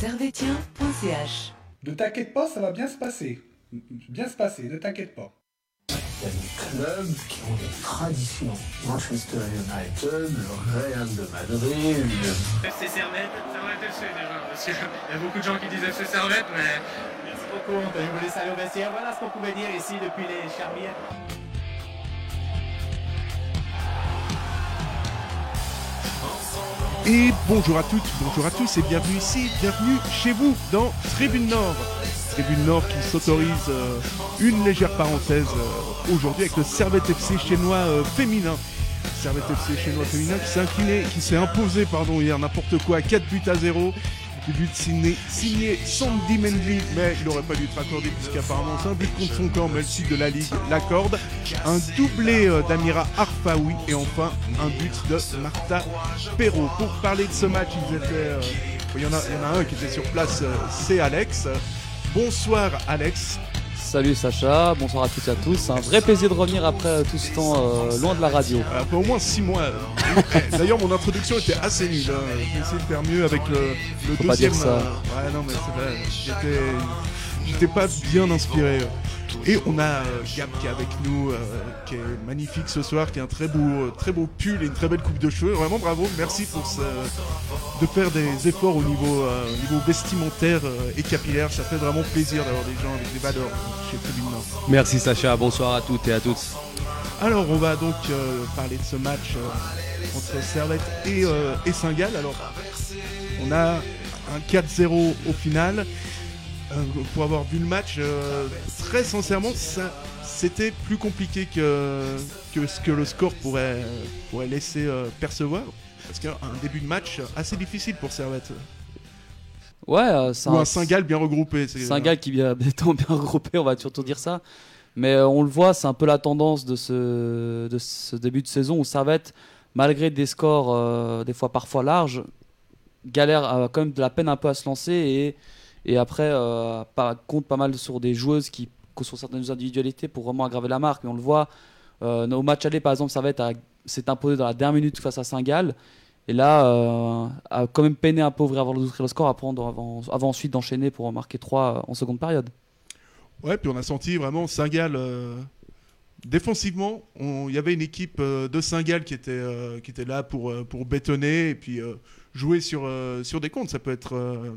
servetien.ch Ne t'inquiète pas, ça va bien se passer. Bien se passer, ne t'inquiète pas. Il y a des clubs qui ont des traditions. Manchester United, le Real de Madrid. FC Servette, Servette FC déjà. Parce qu'il y a beaucoup de gens qui disent FC Servette, mais. Merci beaucoup, Anthony. Vous voulez saluer au vestiaire. Voilà ce qu'on pouvait dire ici depuis les Charmières. Et bonjour à toutes, bonjour à tous et bienvenue ici, bienvenue chez vous dans Tribune Nord. Tribune Nord qui s'autorise euh, une légère parenthèse euh, aujourd'hui avec le Servette FC chinois euh, féminin. Servette FC chinois féminin qui s'est qui s'est imposé pardon hier n'importe quoi, 4 buts à 0. Le but signé, signé Sandy Mendy, mais il n'aurait pas dû être accordé puisqu'apparemment c'est un but contre son camp, mais le de la Ligue l'accorde. Un doublé euh, d'Amira Arfaoui et enfin un but de Martha Perrault. Pour parler de ce match, ils étaient, euh, il, y en a, il y en a un qui était sur place, euh, c'est Alex. Bonsoir Alex. Salut Sacha, bonsoir à toutes et à tous. C'est un vrai plaisir de revenir après tout ce temps euh, loin de la radio. Après au moins 6 mois. Eh, D'ailleurs, mon introduction était assez nulle. hein. J'ai essayé de faire mieux avec le, le Faut pas deuxième. dire ça. euh, Ouais, non, mais c'est vrai. J'étais pas bien inspiré. Et on a euh, Gab qui est avec nous, euh, qui est magnifique ce soir, qui a un très beau, euh, très beau pull et une très belle coupe de cheveux. Vraiment bravo, merci pour ce, de faire des efforts au niveau, au niveau vestimentaire et capillaire. Ça fait vraiment plaisir d'avoir des gens avec des valeurs chez Tribune. Merci Sacha, bonsoir à toutes et à tous. Alors, on va donc euh, parler de ce match euh, entre Servette et, euh, et Saint-Gall. Alors, on a un 4-0 au final. Euh, pour avoir vu le match, euh, très sincèrement, ça- c'était plus compliqué que, que ce que le score pourrait, pourrait laisser euh, percevoir. Parce qu'un début de match assez difficile pour Servette. Ouais, c'est Ou un Saint-Gall bien regroupé. un gars qui vient étant bien regroupé, on va surtout dire ça. Mais on le voit, c'est un peu la tendance de ce, de ce début de saison où Servette, malgré des scores euh, des fois parfois larges, galère a quand même de la peine un peu à se lancer et, et après euh, pas- compte pas mal sur des joueuses qui sur certaines individualités pour vraiment aggraver la marque. Mais on le voit euh, au match aller par exemple, Servette s'est imposé dans la dernière minute face à Saint-Gall. Et là, euh, a quand même peiné un peu ouvrir avant d'ouvrir le score avant, avant, ensuite d'enchaîner pour marquer 3 en seconde période. Ouais, puis on a senti vraiment Saint-Gall. euh, défensivement, il y avait une équipe euh, de Saint-Gall qui, était, euh, qui était là pour, euh, pour bétonner et puis euh, jouer sur, euh, sur des comptes. Ça peut être, euh,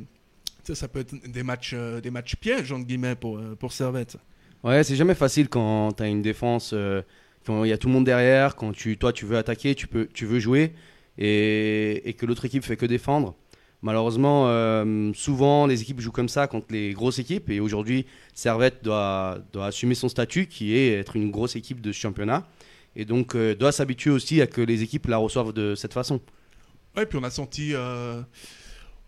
ça, ça peut être des matchs, euh, des matchs pièges, entre guillemets, pour, euh, pour Servette. Ouais, c'est jamais facile quand tu as une défense, euh, quand il y a tout le monde derrière, quand tu, toi tu veux attaquer, tu, peux, tu veux jouer et, et que l'autre équipe fait que défendre. Malheureusement, euh, souvent les équipes jouent comme ça contre les grosses équipes et aujourd'hui Servette doit, doit assumer son statut qui est être une grosse équipe de ce championnat et donc euh, doit s'habituer aussi à que les équipes la reçoivent de cette façon. Ouais, puis on a senti,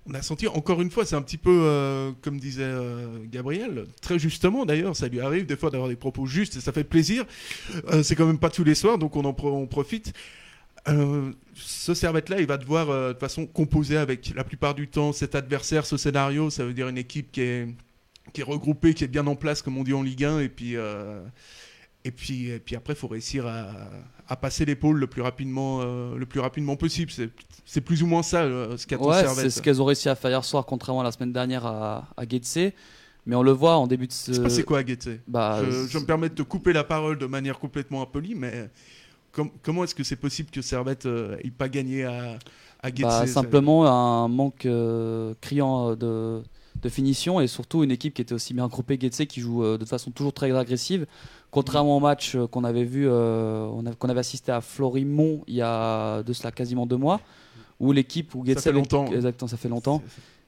on a senti encore une fois, c'est un petit peu euh, comme disait euh, Gabriel, très justement d'ailleurs, ça lui arrive des fois d'avoir des propos justes et ça fait plaisir. Euh, c'est quand même pas tous les soirs, donc on en profite. Ce Servette-là, il va devoir de toute façon composer avec la plupart du temps cet adversaire, ce scénario. Ça veut dire une équipe qui est, qui est regroupée, qui est bien en place, comme on dit en Ligue 1. Et puis, et puis, et puis après, il faut réussir à, à passer l'épaule le plus rapidement, euh, le plus rapidement possible. C'est, plus ou moins ça euh, ce qu'attend Ouais, Servette. c'est ce qu'elles ont réussi à faire hier soir, contrairement à la semaine dernière à, à Getse. Mais on le voit en début de ce. C'est quoi à Guettet Bah, je, je me permets de te couper la parole de manière complètement impolie, mais com- comment est-ce que c'est possible que Servette n'ait pas gagné à, à Guettet Bah, simplement un manque euh, criant euh, de, de finition et surtout une équipe qui était aussi bien groupée Getse qui joue euh, de façon toujours très agressive. Contrairement au match euh, qu'on avait vu, euh, qu'on avait assisté à Florimont il y a de cela quasiment deux mois, où l'équipe où Getse fait avait- longtemps. exactement, ça fait longtemps.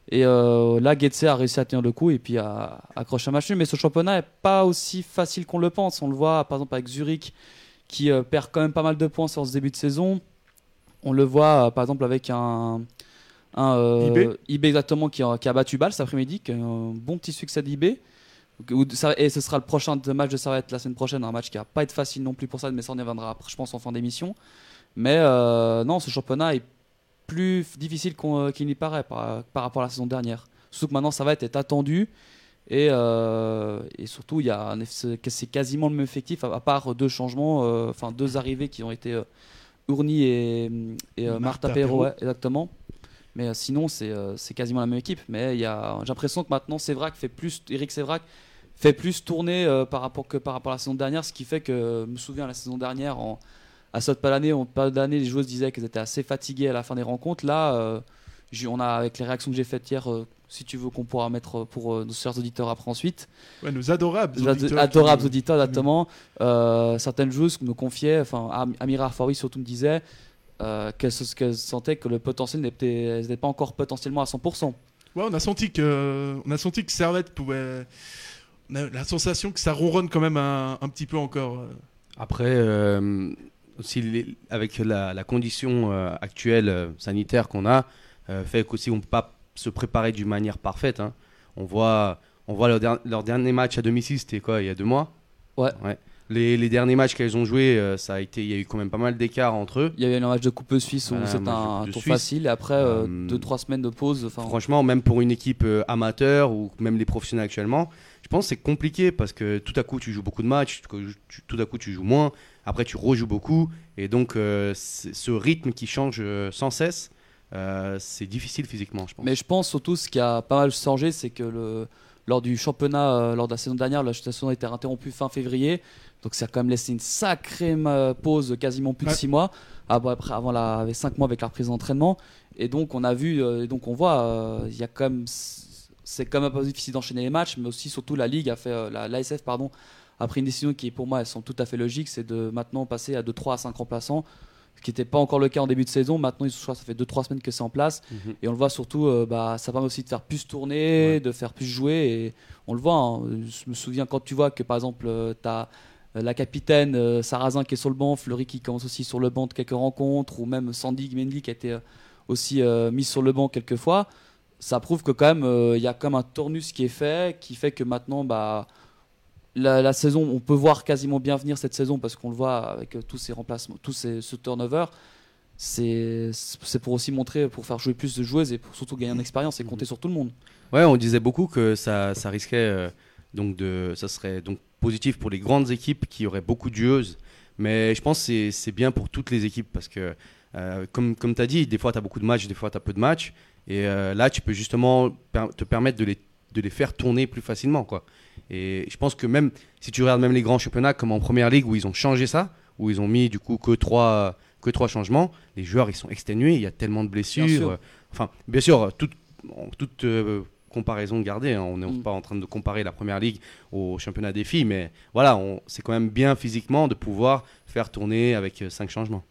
Et euh, là, Getse a réussi à tenir le coup et puis à accrocher un match nul. Mais ce championnat n'est pas aussi facile qu'on le pense. On le voit par exemple avec Zurich qui euh, perd quand même pas mal de points sur ce début de saison. On le voit euh, par exemple avec un, un euh, IB. IB exactement qui a, qui a battu Bâle cet après-midi, qui a un bon petit succès ça- Et ce sera le prochain match de Servette la semaine prochaine, un match qui va pas être facile non plus pour ça, mais ça on y reviendra je pense en fin d'émission. Mais euh, non, ce championnat est plus difficile euh, qu'il n'y paraît par, par rapport à la saison dernière. Surtout que maintenant ça va être attendu et, euh, et surtout c'est quasiment le même effectif à, part deux changements, euh, enfin deux arrivées qui ont été Ourny et, et Martha Martha Perrault, Perrault. ouais, exactement. Mais euh, sinon c'est euh, c'est quasiment la même équipe. Mais j'ai l'impression que maintenant Sévrac fait plus, Eric Sévrac fait plus tourner euh, par rapport que par rapport à la saison dernière, ce qui fait que je me souviens la saison dernière en à cette en période d'année, les joueuses disaient qu'elles étaient assez fatiguées à la fin des rencontres. Là, euh, on a avec les réactions que j'ai faites hier, euh, si tu veux qu'on pourra mettre pour nos chers auditeurs après ensuite, Ouais, nos adorables nos auditeurs adorables auditeurs, exactement. certaines joueuses me confiaient, enfin Am- Amira Arfaoui surtout me disait euh, qu'elle se- qu'elle sentait que le potentiel n'était pas encore potentiellement à 100%. Ouais, on a senti que, on a senti que Servette pouvait. On a la sensation que ça ronronne quand même un, un petit peu encore. Après, euh, aussi les- avec la, la condition euh, actuelle euh, sanitaire qu'on a, euh, fait qu'aussi on ne peut pas se préparer d'une manière parfaite. hein. On voit, on voit leur, der- leur dernier match à domicile, c'était quoi, il y a deux mois? Ouais. Les, les derniers matchs qu'elles ont joués, euh, ça a été, il y a eu quand même pas mal d'écart entre eux. Il y avait un match de Coupe Suisse où Voilà, un de un tour Suisse. facile et après Euh, 2-3 semaines de pause. Franchement, même pour une équipe euh, amateur ou même les professionnels actuellement, je pense que c'est compliqué parce que tout à coup tu joues beaucoup de matchs, tout tu- tout à coup tu joues moins, après tu rejoues beaucoup et donc euh, c'est- ce rythme qui change euh, sans cesse, euh, c'est difficile physiquement, je pense. Mais je pense surtout ce qui a pas mal changé, c'est que le, lors du championnat, euh, lors de la saison dernière, la saison a été interrompue fin février. Donc ça a quand même laissé une sacrée euh, pause quasiment plus de Ouais. 6 mois. Ah, après, avant la, avec 5 mois avec la reprise d'entraînement. Et donc on a vu, euh, et donc on voit, euh, il y a quand même, c'est quand même un peu difficile d'enchaîner les matchs, mais aussi surtout la Ligue a fait, euh, la, l'ASF pardon, a pris une décision qui pour moi, elle semble tout à fait logique, c'est de maintenant passer à de 3 à 5 remplaçants. Ce qui n'était pas encore le cas en début de saison. Maintenant, ça fait 2-3 semaines que c'est en place. Mhm. Et on le voit surtout, euh, bah, ça permet aussi de faire plus tourner, Ouais. de faire plus jouer. Et on le voit, hein. je me souviens quand tu vois que par exemple, tu as la capitaine euh, Sarrazin qui est sur le banc, Fleury qui commence aussi sur le banc de quelques rencontres, ou même Sandy Mendy qui a été euh, aussi euh, mise sur le banc quelques fois. Ça prouve que quand même, euh, il y a comme un tournus qui est fait, qui fait que maintenant, bah, la, la saison, on peut voir quasiment bien venir cette saison parce qu'on le voit avec euh, tous ces remplacements, tous ces ce turnover. C'est c'est pour aussi montrer, pour faire jouer plus de joueuses et pour surtout gagner en expérience et compter sur tout le monde. Ouais, on disait beaucoup que ça, ça risquait euh, donc de, ça serait donc positif pour les grandes équipes qui auraient beaucoup de joueuses, mais je pense que c'est- bien pour toutes les équipes parce que euh, comme comme tu as dit, des fois tu as beaucoup de matchs, des fois tu as peu de matchs et euh, là tu peux justement per- te permettre de les de les faire tourner plus facilement quoi. Et je pense que même si tu regardes même les grands championnats comme en première ligue où ils ont changé ça, où ils ont mis du coup que trois que trois changements, les joueurs ils sont exténués, il y a tellement de blessures. sûr. euh, Enfin, bien sûr, toute, comparaison gardée, hein, on n'est Mm. pas en train de comparer la première ligue au championnat des filles, mais voilà, on- c'est quand même bien physiquement de pouvoir faire tourner avec euh, cinq changements.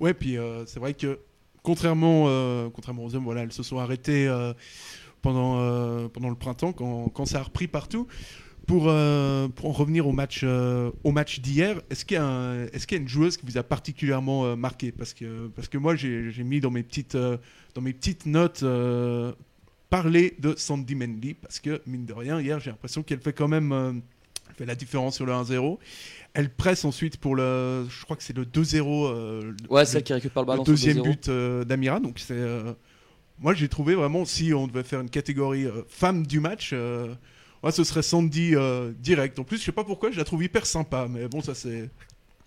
Ouais, puis euh, c'est vrai que contrairement, euh, contrairement aux hommes, voilà, elles se sont arrêtées euh, pendant, euh, pendant le printemps quand, quand ça a repris partout. Pour, euh, pour en revenir au match, euh, au match d'hier, est-ce qu'il y, a un- est-ce qu'il y a une joueuse qui vous a particulièrement euh, marqué? Parce que, parce que moi, j'ai j'ai mis dans mes petites, euh, dans mes petites notes euh, parler de Sandy Mendy parce que, mine de rien, hier, j'ai l'impression qu'elle fait quand même euh, fait la différence sur le 1-0. Elle presse ensuite pour le. Je crois que c'est le 2-0. euh, Ouais, le- celle qui récupère le ballon le sur deuxième 2-0. but euh, d'Amira. Donc c'est, euh, moi j'ai trouvé vraiment si on devait faire une catégorie femme du match, ouais, ce serait Sandy direct. En plus, je sais pas pourquoi, je la trouve hyper sympa, mais bon, ça c'est,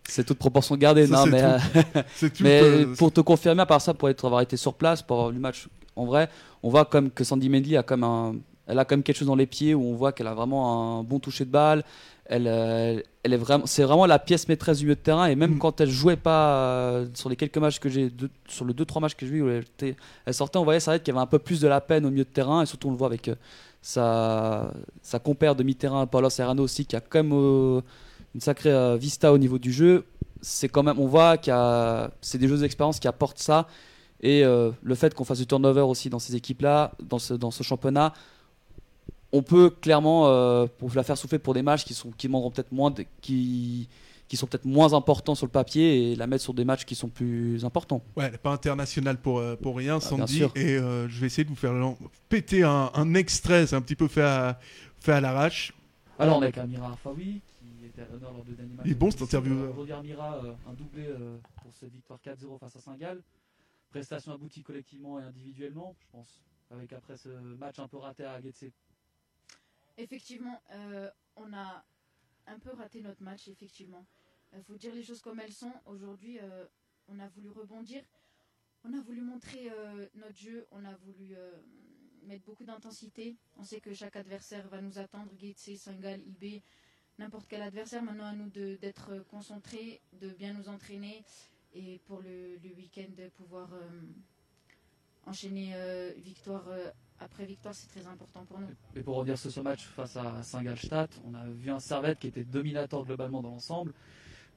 C'est toute proportion gardée. Ça, non, mais, tout. c'est tout. mais pour te confirmer, à part ça, pour être, avoir été sur place, pour avoir lu le match en vrai, on voit comme que Sandy Mendy a comme un, elle a comme quelque chose dans les pieds où on voit qu'elle a vraiment un bon toucher de balle. Elle, euh, elle est vraiment, c'est vraiment la pièce maîtresse du milieu de terrain. Et même Mm. quand elle jouait pas euh, sur les quelques matchs que j'ai, deux- sur le 2-3 matchs que j'ai vu où elle, était- elle sortait, on voyait ça qu'il y avait un peu plus de la peine au milieu de terrain. Et surtout, on le voit avec euh, sa, sa compère de mi-terrain, Paulo Serrano aussi, qui a quand même une sacrée vista au niveau du jeu. C'est quand même, on voit qu'il y a, c'est des jeux d'expérience qui apportent ça. Et euh, le fait qu'on fasse du turnover aussi dans ces équipes-là, dans ce, dans ce championnat, on peut clairement euh, pour la faire souffler pour des matchs qui sont qui demanderont peut-être moins de- qui qui sont peut-être moins importants sur le papier et la mettre sur des matchs qui sont plus importants. Ouais, elle n'est pas internationale pour, euh, pour rien, Ah, Sandy. Et euh, je vais essayer de vous faire péter un, un extrait, c'est un petit peu fait à, fait à l'arrache. Alors on est avec Amira Arfaoui qui était à l'honneur lors de dernier match. Il est bon, cet intervieweur. Rodi Amira, euh, un doublé euh, pour cette victoire 4-0 face à Saint-Gall. Prestation aboutie collectivement et individuellement, je pense. Avec après ce match un peu raté à Getse. Effectivement, euh, on a un peu raté notre match, effectivement. Il faut dire les choses comme elles sont. Aujourd'hui, euh, on a voulu rebondir. On a voulu montrer euh, notre jeu. On a voulu mettre beaucoup d'intensité. On sait que chaque adversaire va nous attendre. Gates, Saint-Gall, IB, n'importe quel adversaire. Maintenant, à nous d'être concentrés, de bien nous entraîner. Et pour le, le week-end, pouvoir euh, enchaîner euh, victoire euh, après victoire, c'est très important pour nous. Et pour revenir sur ce match face à Saint-Gallstadt, on a vu un Servette qui était dominateur globalement dans l'ensemble,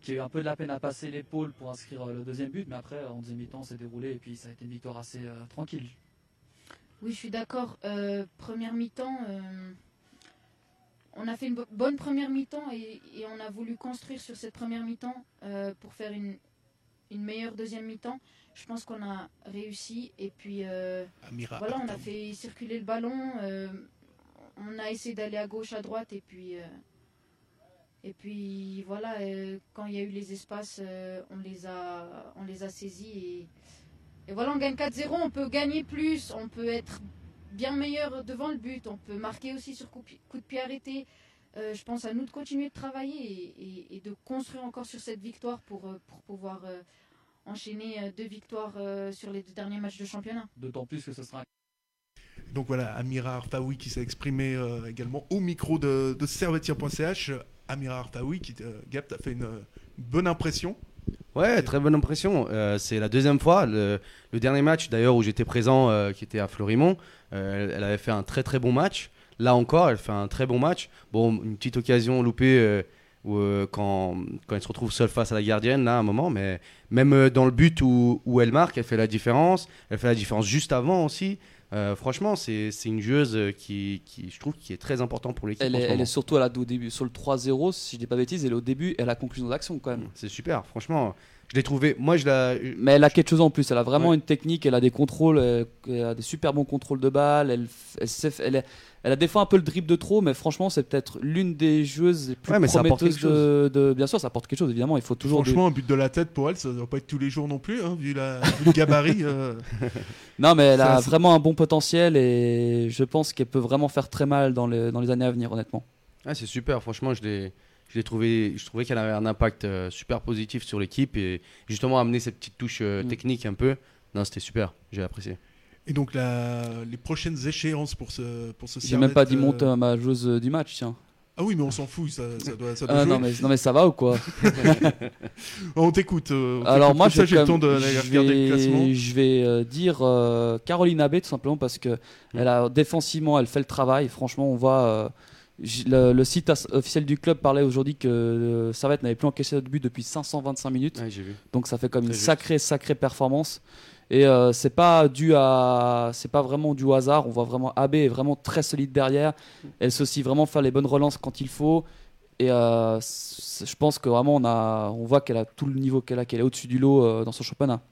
qui a eu un peu de la peine à passer l'épaule pour inscrire le deuxième but, mais après, en deuxième mi-temps, c'est déroulé et puis ça a été une victoire assez euh, tranquille. Oui, je suis d'accord. Euh, première mi-temps, euh, on a fait une bo- bonne première mi-temps et, et on a voulu construire sur cette première mi-temps pour faire une, une meilleure deuxième mi-temps. Je pense qu'on a réussi et puis euh, voilà, on a fait circuler le ballon. euh, on a essayé d'aller à gauche, à droite et puis euh, et puis voilà, quand il y a eu les espaces, on les a on les a saisis et et voilà, on gagne 4-0, on peut gagner plus, on peut être bien meilleur devant le but, on peut marquer aussi sur coup, coup de pied arrêté. Euh, je pense à nous de continuer de travailler et, et- et de construire encore sur cette victoire pour, euh, pour pouvoir euh, enchaîner deux victoires euh, sur les deux derniers matchs de championnat. D'autant plus que ce sera un Donc voilà, Amira Arfaoui qui s'est exprimée euh, également au micro de, de servetier.ch. Amira Arfaoui qui, euh, Gap, t'as fait une, bonne impression. Ouais, très bonne impression. Euh, c'est la deuxième fois. Le, le dernier match, d'ailleurs, où j'étais présent, euh, qui était à Fleurimont, euh, elle, elle avait fait un très très bon match. Là encore, elle fait un très bon match. Bon, une petite occasion loupée euh, où, euh, quand, quand elle se retrouve seule face à la gardienne, là, à un moment. Mais même euh, dans le but où, où elle marque, elle fait la différence. Elle fait la différence juste avant aussi. Franchement, c'est une joueuse qui, qui, je trouve, qui est très importante pour l'équipe. Elle elle est surtout à la, au début, sur le 3-0, si je dis pas de bêtises, elle est au début et à la conclusion d'action quand même. C'est super, franchement. Je l'ai trouvé. Moi, je la. Mais elle a quelque chose en plus, elle a vraiment Ouais. une technique, elle a des contrôles, elle a des super bons contrôles de balle, elle, sait elle, elle a des fois un peu le dribble de trop, mais franchement c'est peut-être l'une des joueuses les plus Ouais, mais ça apporte prometteuses quelque de, de- Bien sûr ça apporte quelque chose, évidemment, il faut toujours... des- Franchement, un but de la tête pour elle, ça ne doit pas être tous les jours non plus, hein, vu, la, vu le gabarit. euh. Non mais elle Ça, a vraiment un bon potentiel et je pense qu'elle peut vraiment faire très mal dans les, dans les années à venir honnêtement. Ah, c'est super, franchement, je l'ai, je l'ai trouvé, je trouvais qu'elle avait un impact euh, super positif sur l'équipe et justement amener cette petite touche euh, Mm. technique un peu. Non, c'était super, j'ai apprécié. Et donc, la, les prochaines échéances pour ce, pour ce J'ai même pas dit Servette, monte euh, ma joueuse euh, du match, tiens. Ah oui, mais on s'en fout, ça, ça doit, ça doit Ah, jouer. non, mais, non mais ça va ou quoi On t'écoute. euh, on Alors t'écoute, moi, comme ça, je j'ai le vais temps quand de même- d'aller je regarder le classement. vais, je vais euh, dire euh, Caroline Abbé tout simplement parce que elle a défensivement, elle fait le travail. Franchement, on voit euh, le, le site officiel du club parlait aujourd'hui que euh, Servette n'avait plus encaissé de but depuis 525 minutes. Ouais, j'ai vu. Donc ça fait comme une sacrée sacrée performance. Et euh, c'est pas dû à, c'est pas vraiment du hasard. On voit vraiment AB est vraiment très solide derrière. Elle sait aussi vraiment faire les bonnes relances quand il faut. Et euh, je pense que vraiment on a, on voit qu'elle a tout le niveau qu'elle a, qu'elle est au-dessus du lot euh, dans son championnat.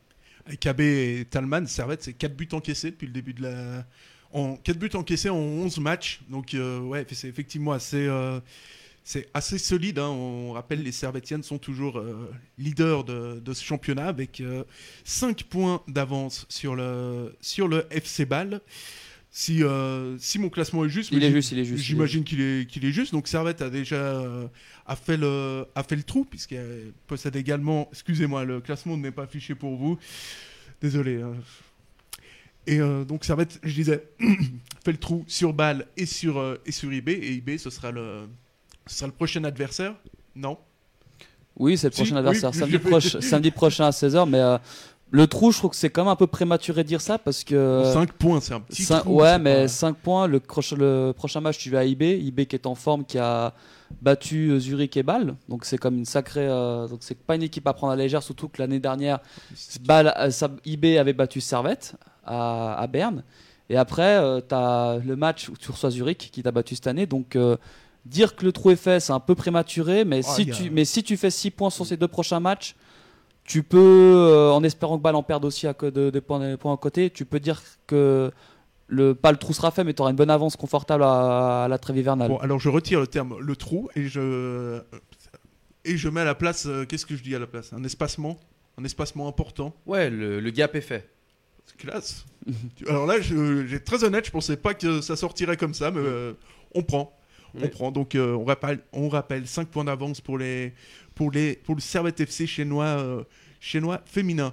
KB et Talman, Servette, c'est 4 buts encaissés depuis le début de la. En 4 buts encaissés en 11 matchs. Donc, euh, ouais, c'est effectivement assez, c'est assez solide. hein. On rappelle, les Servettiennes sont toujours euh, leaders de, de ce championnat avec 5 points d'avance sur le, sur le FC Ball. Si, euh, si mon classement est juste, Il est juste, il est juste. J'imagine qu'il est, qu'il est juste. Donc Servette a déjà euh, a fait, le, a fait le trou, puisqu'elle possède également. Excusez-moi, le classement n'est pas affiché pour vous. Désolé. hein. Et euh, donc Servette, je disais, fait le trou sur Bâle et sur, euh, et sur IB. Et IB, ce sera le, ce sera le prochain adversaire? Non Oui, c'est le prochain adversaire. samedi, je- proche- samedi prochain à 16h. Mais euh, Le trou, je trouve que c'est quand même un peu prématuré de dire ça parce que. 5 points, c'est un petit Cin- trou. ouais, mais pas- 5 points. Le, croche- le prochain match, tu vas à IB. IB qui est en forme, qui a battu euh, Zurich et Bâle. Donc c'est comme une sacrée. euh, donc c'est pas une équipe à prendre à la légère, surtout que l'année dernière, Bâle, euh, ça- IB avait battu Servette à, à Berne. Et après, tu as le match où tu reçois Zurich qui t'a battu cette année. Donc euh, dire que le trou est fait, c'est un peu prématuré. Mais, Oh, si, tu, mais si tu fais 6 points sur ces deux prochains matchs, tu peux, euh, en espérant que Bâle en perde aussi à co- de, de points, de points à côté, tu peux dire que le, pas le trou sera fait, mais tu auras une bonne avance confortable à, à la trêve hivernale. Bon, alors je retire le terme le trou et je et je mets à la place. euh, Qu'est-ce que je dis à la place? Un espacement, un espacement important? Ouais, le, le gap est fait. C'est classe. alors là, je- j'ai très honnête, je pensais pas que ça sortirait comme ça, mais euh, on prend. On prend. Donc euh, on rappelle, on rappelle 5 points d'avance pour les pour les pour le Servette FC chinois euh, chinois féminin.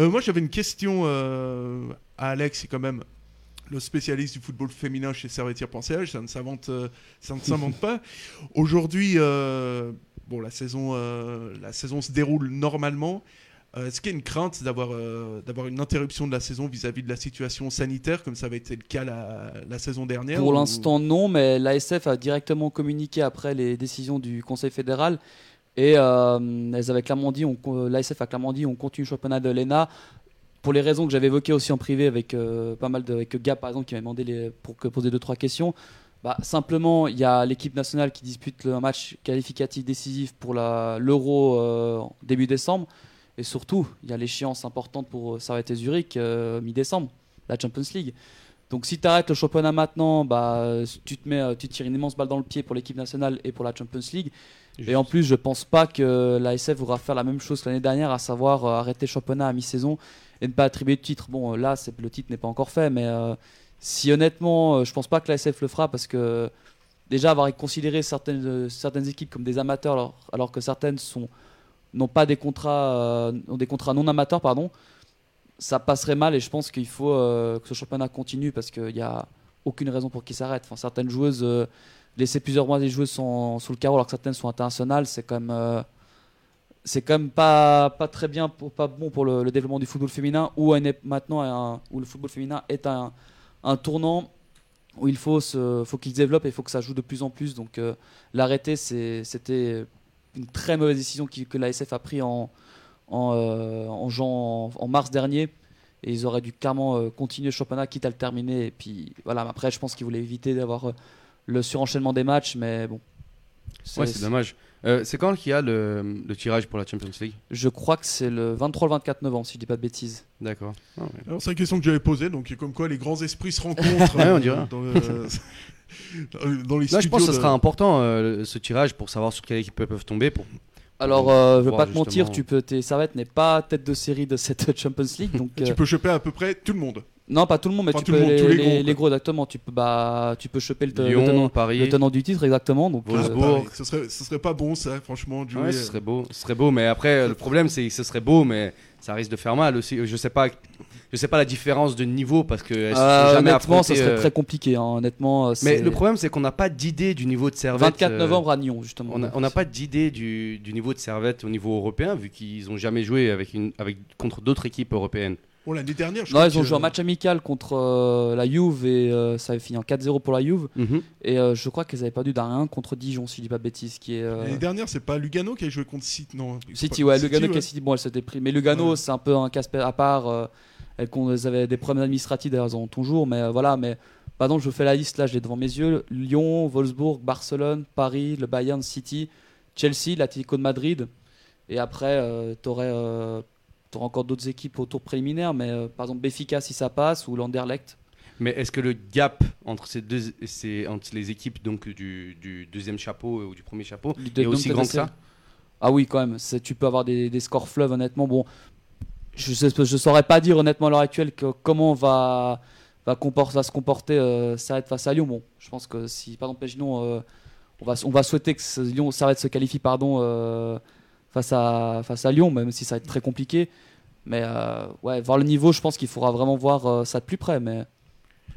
Euh, moi, j'avais une question à Alex, c'est quand même le spécialiste du football féminin chez Servetier Pensage, ça ne s'invente euh, ça ne s'invente pas. Aujourd'hui, euh, bon, la saison euh, la saison se déroule normalement. Euh, Est-ce qu'il y a une crainte d'avoir euh, une interruption de la saison vis-à-vis de la situation sanitaire, comme ça avait été le cas la, la saison dernière Pour ou- l'instant, non, mais l'ASF a directement communiqué après les décisions du Conseil fédéral. Et euh, elles avaient clairement dit, on- l'ASF a clairement dit, on continue le championnat de l'ENA. Pour les raisons que j'avais évoquées aussi en privé avec euh, pas mal de avec Gap par exemple qui m'a demandé les, pour que poser deux trois questions. Bah, simplement, il y a l'équipe nationale qui dispute le match qualificatif décisif pour l'Euro euh, début décembre. Et surtout, il y a l'échéance importante pour Servette et Zurich euh, mi-décembre, la Champions League. Donc si tu arrêtes le championnat maintenant, bah, tu, te mets, euh, tu tires une immense balle dans le pied pour l'équipe nationale et pour la Champions League. Et en plus, je pense pas que l'ASF voudra faire la même chose que l'année dernière, à savoir euh, arrêter le championnat à mi-saison et ne pas attribuer de titre. Bon, euh, là, le titre n'est pas encore fait, mais euh, si honnêtement, euh, je pense pas que l'ASF le fera parce que déjà avoir considéré certaines, euh, certaines équipes comme des amateurs alors, alors que certaines sont n'ont pas des contrats euh, des contrats non amateurs pardon ça passerait mal et je pense qu'il faut euh, que ce championnat continue parce qu'il n'y a aucune raison pour qu'il s'arrête. Enfin, certaines joueuses, euh, laisser plusieurs mois des joueuses sous le carreau alors que certaines sont internationales, c'est quand même, c'est pas, pas très bien, pas bon pour le, développement du football féminin où maintenant où le football féminin est un, un tournant où il faut, qu'il se développe et il faut que ça joue de plus en plus. Donc l'arrêter, c'était une très mauvaise décision qui- que l'ASF a pris en, en, euh, en, mars dernier. Et ils auraient dû clairement euh, continuer le championnat, quitte à le terminer. Et puis voilà, après, je pense qu'ils voulaient éviter d'avoir euh, le surenchaînement des matchs. Mais bon. Ouais, c'est dommage. Euh, c'est quand qu'il y a le, le tirage pour la Champions League? Je crois que c'est le 23 le 24 novembre, si je dis pas de bêtises. D'accord. Ah ouais. Alors, c'est une question que j'avais posée, donc comme quoi les grands esprits se rencontrent Ouais, on dirait. dans, le- dans- dans les Là, je pense que ce de- sera important euh, ce tirage pour savoir sur quelle équipe elles peuvent tomber. Pour... Alors, euh, je vais voir pas te mentir, tu peux, tes Servette n'est pas tête de série de cette Champions League. Donc, Tu euh, peux choper à peu près tout le monde. Non, pas tout le monde, mais Enfin, tu tout peux le monde, les, tous les gros, les quoi. gros, exactement. Tu peux, bah, tu peux choper le, Lyon, tenant, Paris. le tenant du titre, exactement. Donc, euh, ce, serait, ce serait pas bon, ça, franchement. jouer, Ouais, euh, ce serait beau. Ce serait beau, mais après, le problème, c'est que ce serait beau, mais ça risque de faire mal aussi. Je sais pas, je sais pas la différence de niveau parce que euh, jamais honnêtement, ça serait euh, très compliqué. hein, honnêtement, Mais le problème, c'est qu'on n'a pas d'idée du niveau de Servette. 24 euh, novembre à Nyon, justement. On n'a pas d'idée du, du niveau de Servette au niveau européen, vu qu'ils ont jamais joué avec une, avec, contre d'autres équipes européennes. Bon, l'année dernière, je Non, crois ils ont que- joué un match amical contre euh, la Juve et euh, ça avait fini en 4-0 pour la Juve. Et euh, je crois qu'ils avaient perdu d'un 1 contre Dijon, si je dis pas de bêtises. Qui est, euh, L'année dernière, c'est pas Lugano qui a joué contre City, non City, pas- ouais, Lugano ouais. qui a City, bon, elle s'était pris. Mais Lugano, Ouais. c'est un peu un casse à part. euh, elles, avaient des problèmes administratifs, d'ailleurs, elles en ont toujours. Mais euh, voilà, mais pardon, je fais la liste là, je l'ai devant mes yeux. Lyon, Wolfsburg, Barcelone, Paris, le Bayern, City, Chelsea, l'Atlético de Madrid. Et après, tu encore d'autres équipes au tour préliminaire, mais euh, par exemple Béfica si ça passe, ou Landerlecht. Mais est-ce que le gap entre ces deux, ces, entre les équipes donc du, du deuxième chapeau ou du premier chapeau De- est aussi grand que ça Ah oui, quand même. Tu peux avoir des, des scores fleuves, honnêtement. Bon, je ne je saurais pas dire, honnêtement, à l'heure actuelle, que, comment va, va, compor- va se comporter euh, Servette face à Lyon. Bon, je pense que si, par exemple, imaginons, euh, on, va, on va souhaiter que ce- Lyon, Servette se qualifie pardon, euh, face, à, face à Lyon, même si ça va être très compliqué. Mais euh, ouais, voir le niveau, je pense qu'il faudra vraiment voir euh, ça de plus près. Mais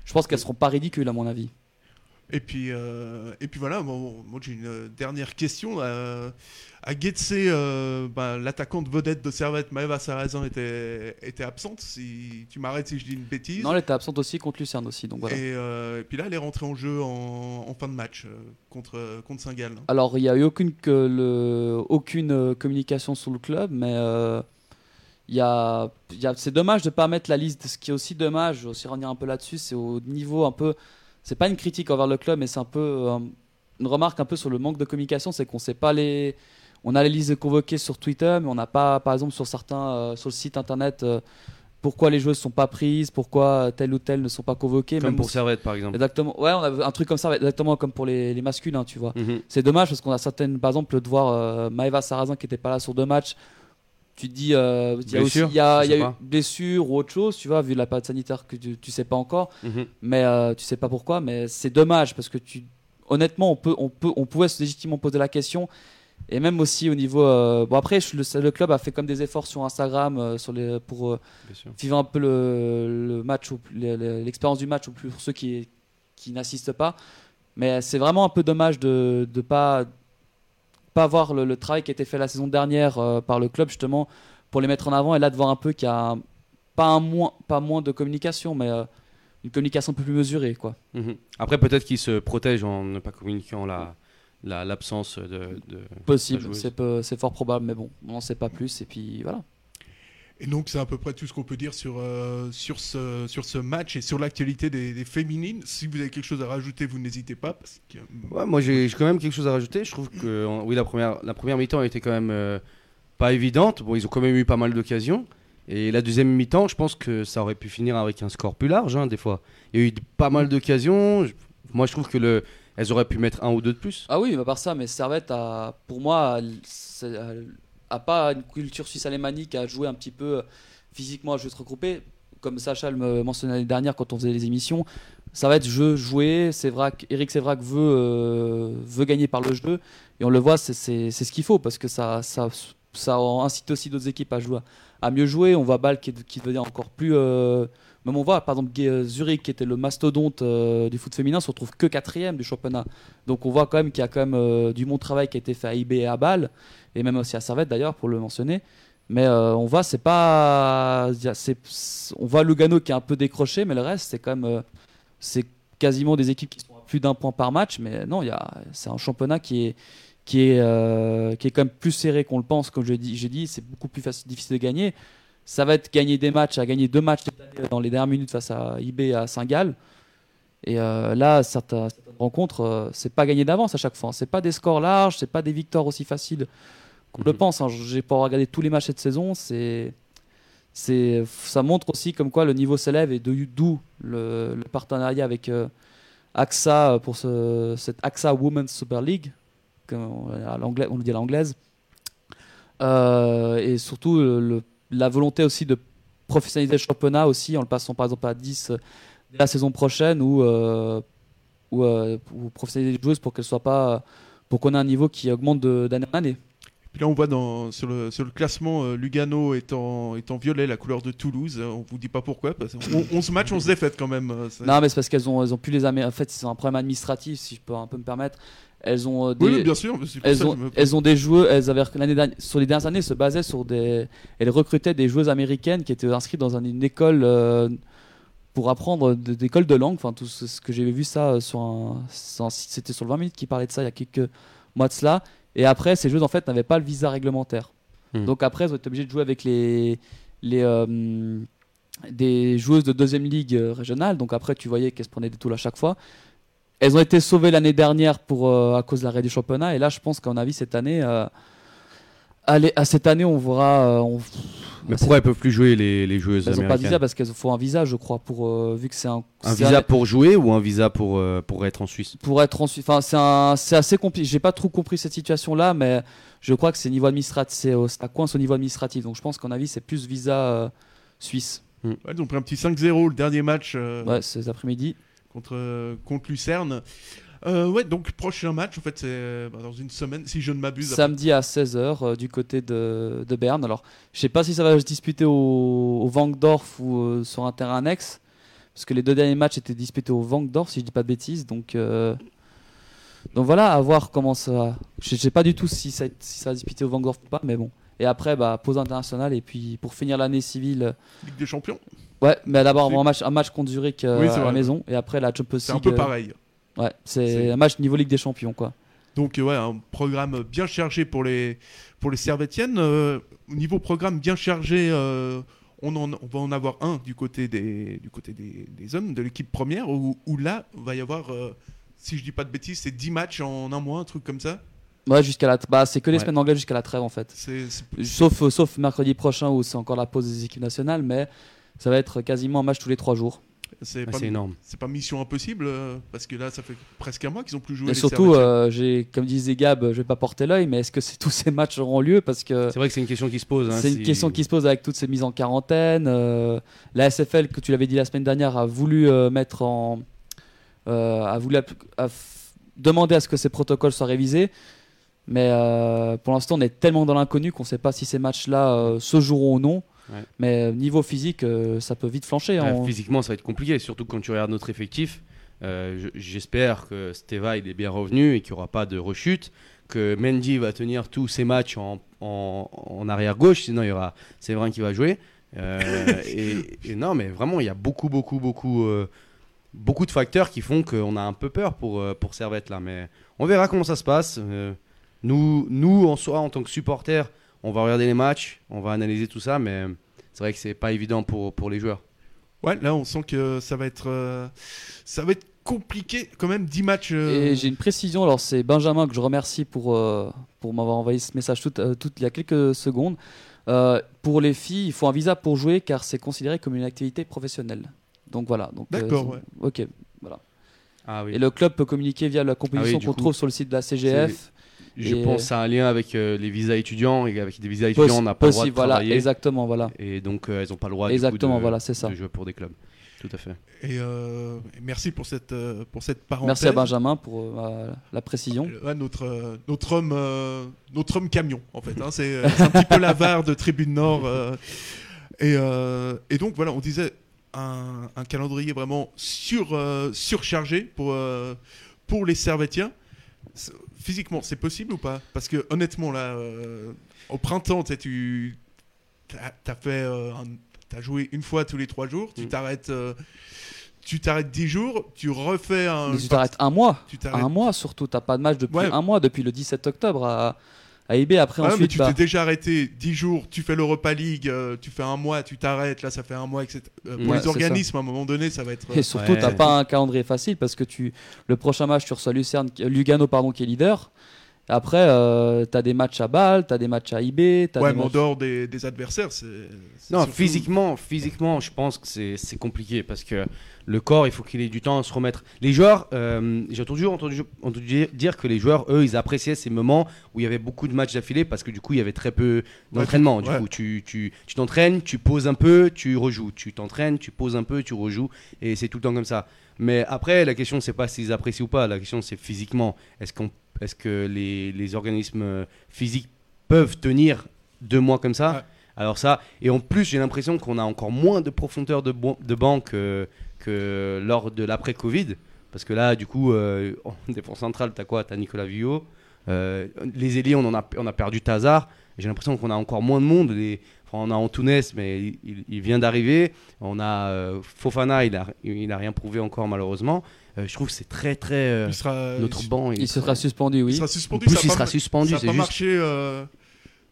je pense qu'elles seront pas ridicules, à mon avis. Et puis, euh, et puis voilà, bon, moi j'ai une dernière question. Euh, à Getse, euh, ben, l'attaquante vedette de Servette, Maëva Sarrazin, était, était absente. Si tu m'arrêtes si je dis une bêtise. Non, elle était absente aussi contre Lucerne aussi. Donc voilà. et, euh, et puis là, elle est rentrée en jeu en, en fin de match contre, contre Saint-Gall. Alors, il n'y a eu aucune, que le, aucune communication sur le club, mais y a, y a- c'est dommage de ne pas mettre la liste. Ce qui est aussi dommage, aussi revenir un peu là-dessus, c'est au niveau un peu. C'est pas une critique envers le club, mais c'est un peu euh, une remarque un peu sur le manque de communication, c'est qu'on sait pas les. On a les listes de convoqués sur Twitter, mais on n'a pas, par exemple, sur certains, euh, sur le site internet, euh, pourquoi les joueuses sont pas prises, pourquoi telle ou telle ne sont pas convoquées. Comme même pour Servette, par exemple. Exactement. Ouais, on a un truc comme ça, exactement comme pour les, les masculins, tu vois. Mhm. C'est dommage parce qu'on a certaines, par exemple, de voir euh, Maëva Sarrazin qui n'était pas là sur deux matchs. Tu te dis, euh, il y a aussi, Blessure, il y a, je il y a sais eu blessure ou autre chose, tu vois, vu la période sanitaire que tu, tu sais pas encore, Mhm. mais euh, tu sais pas pourquoi, mais c'est dommage parce que tu, honnêtement, on peut, on peut, on pouvait se légitimement poser la question. Et même aussi au niveau, euh, bon après, le, le club a fait comme des efforts sur Instagram euh, sur les, pour euh, vivre un peu le, le match, l'expérience du match plus pour ceux qui, qui n'assistent pas. Mais c'est vraiment un peu dommage de ne pas, pas voir le, le travail qui a été fait la saison dernière euh, par le club justement pour les mettre en avant et là de voir un peu qu'il y a pas, un moins, pas moins de communication, mais euh, une communication un peu plus mesurée. Quoi. Mhm. Après, peut-être qu'ils se protègent en ne pas communiquant la la- l'absence de, de- Possible, c'est fort probable, mais bon, on n'en sait pas plus et puis voilà. Et donc, c'est à peu près tout ce qu'on peut dire sur, euh, sur, ce, sur ce match et sur l'actualité des, des féminines. Si vous avez quelque chose à rajouter, vous n'hésitez pas. Parce que, Ouais, moi j'ai quand même quelque chose à rajouter. Je trouve que en- oui, la première, la première mi-temps était quand même euh, pas évidente. Bon, ils ont quand même eu pas mal d'occasions. Et la deuxième mi-temps, je pense que ça aurait pu finir avec un score plus large, hein, des fois. Il y a eu pas mal d'occasions. Moi, je trouve que le, elles auraient pu mettre un ou deux de plus. Ah oui, à part ça, mais Servette a, pour moi, a- pas une culture suisse alémanique à jouer un petit peu euh, physiquement à jouer se regrouper. Comme Sacha le me mentionnait l'année dernière quand on faisait les émissions, ça va être jeu joué. C'est vrai qu'Eric Sévrac veut, euh, veut gagner par le jeu. Et on le voit, c'est- ce qu'il faut parce que ça, ça incite aussi d'autres équipes à, jouer, à mieux jouer. On voit Bâle qui, qui devient encore plus. euh, même on voit, par exemple, euh, Zurich, qui était le mastodonte euh, du foot féminin, se retrouve que quatrième du championnat. Donc on voit quand même qu'il y a quand même du bon travail qui a été fait à IB et à Bâle, et même aussi à Servette d'ailleurs, pour le mentionner. Mais on voit, c'est pas. On voit Lugano qui est un peu décroché, mais le reste, c'est quand même. c'est quasiment des équipes qui sont à plus d'un point par match, mais non, c'est un championnat qui est. Qui est, euh, qui est quand même plus serré qu'on le pense, comme je l'ai dit, j'ai dit, c'est beaucoup plus facile, difficile de gagner. Ça va être gagner des matchs, à gagner deux matchs dans les dernières minutes face à IB à Saint-Gall. Et euh, là, certaines, rencontres, euh, c'est pas gagné d'avance à chaque fois. C'est pas des scores larges, c'est pas des victoires aussi faciles qu'on le Mhm. pense. Hein. J'ai pas regardé tous les matchs cette saison. C'est, c'est, ça montre aussi comme quoi le niveau s'élève et de- d'où le, le partenariat avec euh, AXA pour ce, cette AXA Women's Super League, à l'anglais- on le dit à l'anglaise. Euh, et surtout le- la volonté aussi de professionnaliser le championnat aussi en le passant par exemple à 10 euh, dès la saison prochaine ou, euh, ou, euh, ou professionnaliser les joueuses pour qu'elles soient pas pour qu'on ait un niveau qui augmente d'année en année. Puis là, on voit dans, sur, le, sur le classement Lugano est en, est en violet, la couleur de Toulouse. On vous dit pas pourquoi. Parce qu'on- 11 matchs, 11 défaites quand même. Non mais c'est parce qu'elles ont elles ont plus les en fait c'est un problème administratif si je peux un peu me permettre. Elles ont euh, des Oui, bien sûr. mais c'est pour elles ont, me- elles ont des joueurs, elles avaient l'année dernière, sur les dernières années, elles se basaient sur des, elles recrutaient des joueuses américaines qui étaient inscrites dans un- une école euh, pour apprendre écoles de langue. Enfin, tout ce, ce que j'avais vu ça euh, sur un, sur un site- c'était sur le 20 minutes qui parlait de ça il y a quelques mois de cela. Et après, ces joueuses en fait n'avaient pas le visa réglementaire. Hmm. Donc après, elles ont été obligées de jouer avec les, les euh, des joueuses de deuxième ligue euh, régionale. Donc après, tu voyais qu'elles se prenaient des toules à chaque fois. Elles ont été sauvées l'année dernière pour, euh, à cause de l'arrêt du championnat. Et là, je pense qu'à mon avis, cette année, euh, allez, à cette année, on verra. euh, on- Mais pourquoi elles peuvent plus jouer les, les joueuses elles n'ont pas de américaines visa parce qu'elles faut un visa, je crois, pour euh, vu que c'est un, Un visa pour jouer ou un visa pour, euh, pour être en Suisse? Pour être en Suisse. Enfin, c'est un- c'est assez compliqué. J'ai pas trop compris cette situation-là, mais je crois que c'est niveau administratif, c'est au- ça coince au niveau administratif. Donc je pense qu'en avis, c'est plus visa euh, suisse. Ouais, ils ont pris un petit 5-0 le dernier match euh, Ouais, c'est cet après-midi. Contre, euh, contre Lucerne. Euh, ouais, donc prochain match, en fait, c'est bah, dans une semaine, si je ne m'abuse. Samedi à 16h du côté de, de Berne. Alors, je sais pas si ça va se disputer au, au Wankdorf ou euh, sur un terrain annexe. parce que les deux derniers matchs étaient disputés au Vangdorf, si je dis pas de bêtises. Donc, euh, donc voilà, à voir comment ça. Je sais pas du tout si ça, si ça va disputé au Vangdorf ou pas, mais bon. Et après, bah, pause internationale, et puis pour finir l'année civile. Ligue des Champions. Ouais, mais d'abord un match, un match contre Zurich euh, Oui, à la maison, et après la Champions C'est un League. peu euh, pareil. Ouais, C'est- un match niveau Ligue des Champions, quoi. Donc euh, ouais, un programme bien chargé pour les pour les Servétiennes. Euh, au niveau programme bien chargé, euh, on, en- on va en avoir un du côté des du côté des, des hommes de l'équipe première où, où là va y avoir, euh, si je dis pas de bêtises, c'est 10 matchs en un mois, un truc comme ça. Ouais, jusqu'à la. Bah, c'est que les Ouais. semaines anglaises jusqu'à la trêve, en fait. Sauf, euh, sauf mercredi prochain où c'est encore la pause des équipes nationales, mais ça va être quasiment un match tous les trois jours. c'est c'est énorme. c'est pas mission impossible euh, parce que là ça fait presque un mois qu'ils ont plus joué. Et les surtout, euh, j'ai, comme disait Gab, je vais pas porter l'œil, mais est-ce que tous ces matchs auront lieu? Parce que C'est vrai que c'est une question qui se pose. hein, c'est une question qui se pose avec toutes ces mises en quarantaine. euh, la SFL, que tu l'avais dit la semaine dernière, a voulu euh, mettre en. euh, a voulu a demander à ce que ces protocoles soient révisés. Mais euh, pour l'instant, on est tellement dans l'inconnu qu'on ne sait pas si ces matchs-là euh, se joueront ou non. Ouais. Mais euh, niveau physique, euh, ça peut vite flancher. Ouais, hein. physiquement, ça va être compliqué, surtout quand tu regardes notre effectif. Euh, je- J'espère que Steva il est bien revenu et qu'il n'y aura pas de rechute, que Mendy va tenir tous ses matchs en, en, en arrière gauche, sinon il y aura Séverin qui va jouer. Euh, et, et non, mais vraiment, il y a beaucoup, beaucoup, beaucoup, euh, beaucoup de facteurs qui font qu'on a un peu peur pour, euh, pour Servette là. Mais on verra comment ça se passe. Euh, nous, nous, en soi, en tant que supporters, on va regarder les matchs, on va analyser tout ça, mais c'est vrai que c'est pas évident pour, pour les joueurs. Ouais, là on sent que ça va être euh, ça va être compliqué quand même 10 matchs. euh, Et j'ai une précision, alors c'est Benjamin que je remercie pour, euh, pour m'avoir envoyé ce message tout, euh, tout- il y a quelques secondes. Euh, pour les filles, il faut un visa pour jouer car c'est considéré comme une activité professionnelle. Donc voilà. donc, euh, D'accord, ouais. Ok. Ah oui. Et le club peut communiquer via la composition Ah oui, du qu'on trouve sur le site de la CGF. Je Et- pense à un lien avec euh, les visas étudiants et avec des visas étudiants, on n'a pas le droit de possible, voilà, travailler. exactement, voilà. Et donc, euh, elles n'ont pas le droit du coup, Exactement, de, voilà, ça. de jouer pour des clubs. Tout à fait. Et, euh, merci pour cette euh, pour cette parenthèse. Merci à Benjamin pour euh, la précision. Ouais, notre, euh, notre, homme, euh, notre homme camion, en fait. hein. c'est euh, un petit peu l'avare de Tribune Nord. euh. et, euh, et donc, voilà, on disait un, un calendrier vraiment sur, euh, surchargé pour, euh, pour les Servétiens. Physiquement, c'est possible ou pas? Parce que, honnêtement, là, euh, au printemps, tu as, fait. euh, un- joué une fois tous les trois jours, tu Mm. t'arrêtes. euh, tu t'arrêtes 10 jours, tu refais un. Mais tu t'arrêtes un mois. tu Un mois surtout. T'as pas de match depuis Ouais. un mois, depuis le 17 octobre à, à IB. Après, Ah, mais tu bah, t'es déjà arrêté 10 jours, tu fais l'Europa League, euh, tu fais un mois, tu t'arrêtes, là ça fait un mois, etc. Euh, pour Ouais, les organismes, à un moment donné, ça va être. euh, Et surtout, Ouais. t'as pas un calendrier facile parce que tu, le prochain match, tu reçois Lucerne, euh, Lugano pardon, qui est leader. Après, euh, t'as des matchs à Bâle, t'as des matchs à IB. T'as ouais, des mais en matchs- dehors des, des adversaires, c'est. Non, surtout- physiquement, physiquement, je pense que c'est compliqué parce que le corps, il faut qu'il ait du temps à se remettre. Les joueurs, euh, j'ai toujours entendu, entendu dire que les joueurs, eux, ils appréciaient ces moments où il y avait beaucoup de matchs d'affilée parce que du coup, il y avait très peu d'entraînement. Du ouais. coup, tu tu- tu t'entraînes, tu poses un peu, tu rejoues. Tu t'entraînes, tu poses un peu, tu rejoues. Et c'est tout le temps comme ça. Mais après, la question, c'est pas s'ils apprécient ou pas. La question, c'est physiquement. Est-ce qu'on, est-ce que les, les organismes euh, physiques peuvent tenir deux mois comme ça Ouais. Alors ça, et en plus, j'ai l'impression qu'on a encore moins de profondeur de, banc que, que lors de l'après-Covid. Parce que là, du coup, euh, en défense centrale, t'as quoi? T'as Nicolas Villot. Euh, les ailiers, on, en a, on a perdu Tazar. J'ai l'impression qu'on a encore moins de monde. Les, on a Antunes, mais il, vient d'arriver. On a euh, Fofana, il a, il a rien prouvé encore, malheureusement. Euh, je trouve que c'est très, très. euh, il sera, notre il, banc. Il sera suspendu, il oui. En suspendu. plus, ça a il pas sera suspendu, Ça n'a pas juste. marché. euh,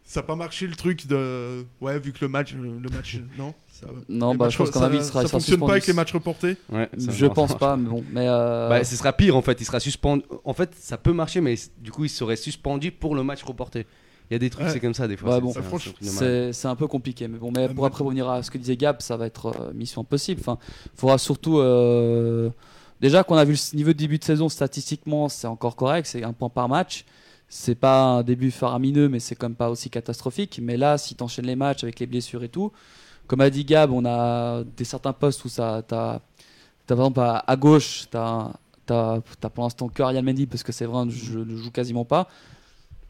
Ça n'a pas marché le truc de. Ouais, vu que le match. Le match non ça- Non, les bah, matchs je pense mon avis, il sera, ça sera fonctionne pas suspendu. avec les matchs reportés Ouais, Je pense pas, mais bon. Mais euh, Bah, ce sera pire en fait, il sera suspendu. En fait, ça peut marcher, mais du coup, il serait suspendu pour le match reporté. Il y a des trucs, Ouais. c'est comme ça des fois. Ouais, c'est- bon. c'est un- peu compliqué. Mais bon, mais pour après revenir à ce que disait Gab, ça va être euh, mission impossible. Enfin, faudra surtout. euh, Déjà qu'on a vu le niveau de début de saison, statistiquement, c'est encore correct, c'est un point par match. C'est pas un début faramineux, mais c'est quand même pas aussi catastrophique. Mais là, si tu enchaînes les matchs avec les blessures et tout, comme a dit Gab, on a des certains postes où ça. T'as, t'as, par exemple à, à gauche, t'as, t'as, t'as pour l'instant que Ariel Mendy, parce que c'est vrai, je ne joue quasiment pas.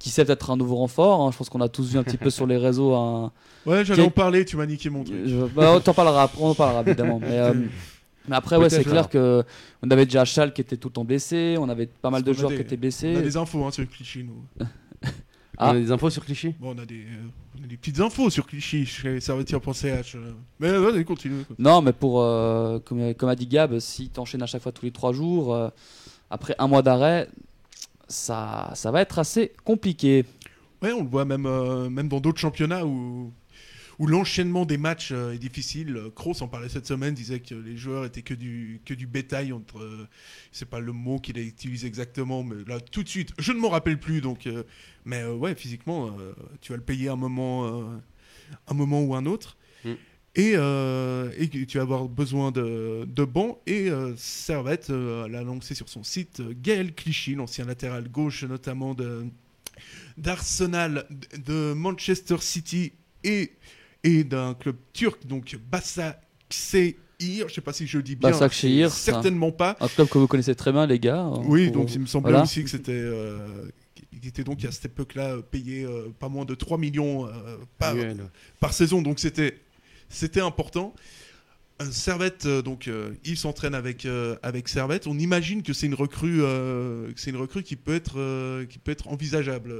Qui sait peut-être un nouveau renfort. hein. Je pense qu'on a tous vu un petit peu sur les réseaux un, Ouais, j'allais en parler, tu m'as niqué mon truc. je- bah, on t'en parlera après, on en parlera évidemment. Mais, euh, Mais après, ouais, c'est clair que on avait déjà Chal qui était tout le temps blessé, on avait pas mal de joueurs des- qui étaient On a blessés. des infos hein, sur Clichy, nous. Ah. On a des infos sur Clichy? Bon, on a des, euh, on a des petites infos sur Clichy chez Servetier.ch. euh. Mais vas-y, continue. Non, mais pour, euh, comme, comme a dit Gab, si t'enchaînes à chaque fois tous les trois jours, euh, après un mois d'arrêt, ça, ça va être assez compliqué. Ouais, on le voit même, euh, même dans d'autres championnats où, où l'enchaînement des matchs euh, est difficile. Kroos en parlait cette semaine, disait que les joueurs étaient que du, que du bétail entre. euh, c'est pas le mot qu'il a utilisé exactement, mais là, tout de suite, je ne m'en rappelle plus. Donc, euh, mais ouais, physiquement, tu vas le payer un moment, un moment ou un autre. Et, euh, et que tu vas avoir besoin de, de banc. Et euh, Servette euh, l'a annoncé sur son site. euh, Gaël Clichy, l'ancien latéral gauche notamment de, d'Arsenal, de Manchester City et, et d'un club turc, donc Başakşehir. Je sais pas si je le dis bien. Certainement pas. Un club que vous connaissez très bien, les gars. Oui, Pour- donc il me semblait voilà. aussi que c'était. euh, qu'il était donc à cette époque-là euh, payé euh, pas moins de 3 millions euh, par, par saison, donc c'était c'était important. Un Servette, euh, donc euh, il s'entraîne avec euh, avec Servette. On imagine que c'est une recrue, euh, c'est une recrue qui peut être euh, qui peut être envisageable.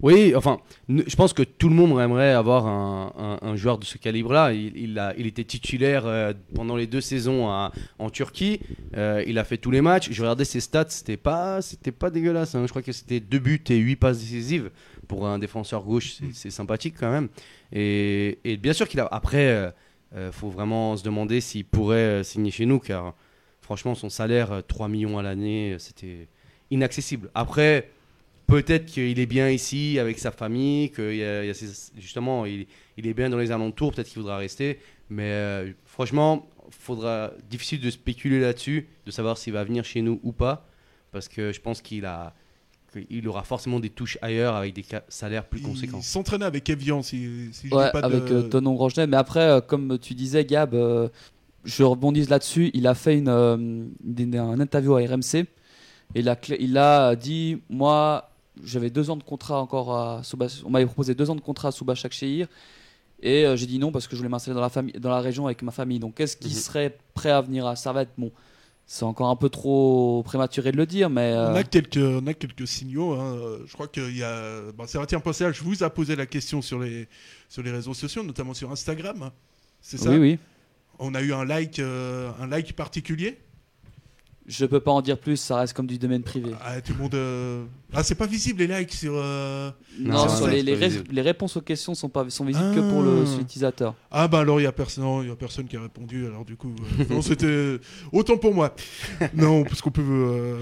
Oui, enfin, je pense que tout le monde aimerait avoir un, joueur de ce calibre-là. Il, a- il était titulaire euh, pendant les deux saisons en Turquie. Euh, il a fait tous les matchs. Je regardais ses stats, c'était pas, c'était pas dégueulasse. hein. Je crois que c'était deux buts et huit passes décisives pour un défenseur gauche. C'est, c'est sympathique quand même. Et, et bien sûr qu'il a. Après, il faut vraiment se demander s'il pourrait euh, signer chez nous, car franchement, son salaire, euh, 3 millions à l'année, euh, c'était inaccessible. Après. Peut-être qu'il est bien ici avec sa famille, qu'il y a, il y a ses- justement il, il est bien dans les alentours, peut-être qu'il voudra rester. Mais euh, franchement, faudra difficile de spéculer là-dessus, de savoir s'il va venir chez nous ou pas, parce que je pense qu'il a qu'il aura forcément des touches ailleurs avec des salaires plus conséquents. Il s'entraînait avec Evian, si, si je Ouais, dis pas de... avec euh, Tonon Grosjean. Mais après, euh, comme tu disais, Gab, euh, je rebondis là-dessus. Il a fait une, euh, une- un interview à RMC. Et il a, il dit Moi, j'avais deux ans de contrat encore à Souba- On m'avait proposé deux ans de contrat à Souba Shakshehir. Et euh, j'ai dit non parce que je voulais m'installer dans la, famille, dans la région avec ma famille. Donc, est-ce qu'il Mhm. serait prêt à venir à Servette? Bon, c'est encore un peu trop prématuré de le dire, mais. On euh, a quelques, on a quelques signaux. hein. Euh, Je crois qu'il y a. Bon, je vous a posé la question sur les, sur les réseaux sociaux, notamment sur Instagram. C'est ça? oui, oui. On a eu un like, euh, un like particulier? Je peux pas en dire plus, ça reste comme du domaine privé. Ah, tout le monde. euh, Ah, c'est pas visible les likes sur. euh, Non, Non, sur les, les, ré- les réponses aux questions sont, pas, sont visibles que pour le Ah. sur l'utilisateur. Ah bah alors il y a personne, non, il y a personne qui a répondu. Alors du coup, euh, non, c'était autant pour moi. Non, parce qu'on peut.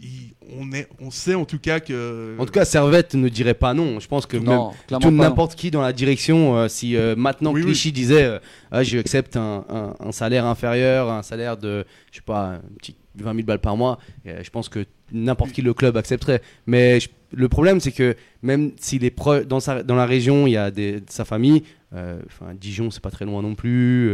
Il- on est, on sait en tout cas que. En tout cas, Servette ne dirait pas non. Je pense que même Non, tout pas. non. n'importe qui dans la direction, euh, si euh, maintenant Oui, oui. Clichy disait euh, ah, j'accepte un, un- un salaire inférieur, un salaire de, je sais pas, un petit 20 000 balles par mois, euh, je pense que n'importe qui le club accepterait. Mais je- le problème, c'est que même s'il est dans, sa, dans la région, il y a des, sa famille, euh, enfin Dijon, c'est pas très loin non plus.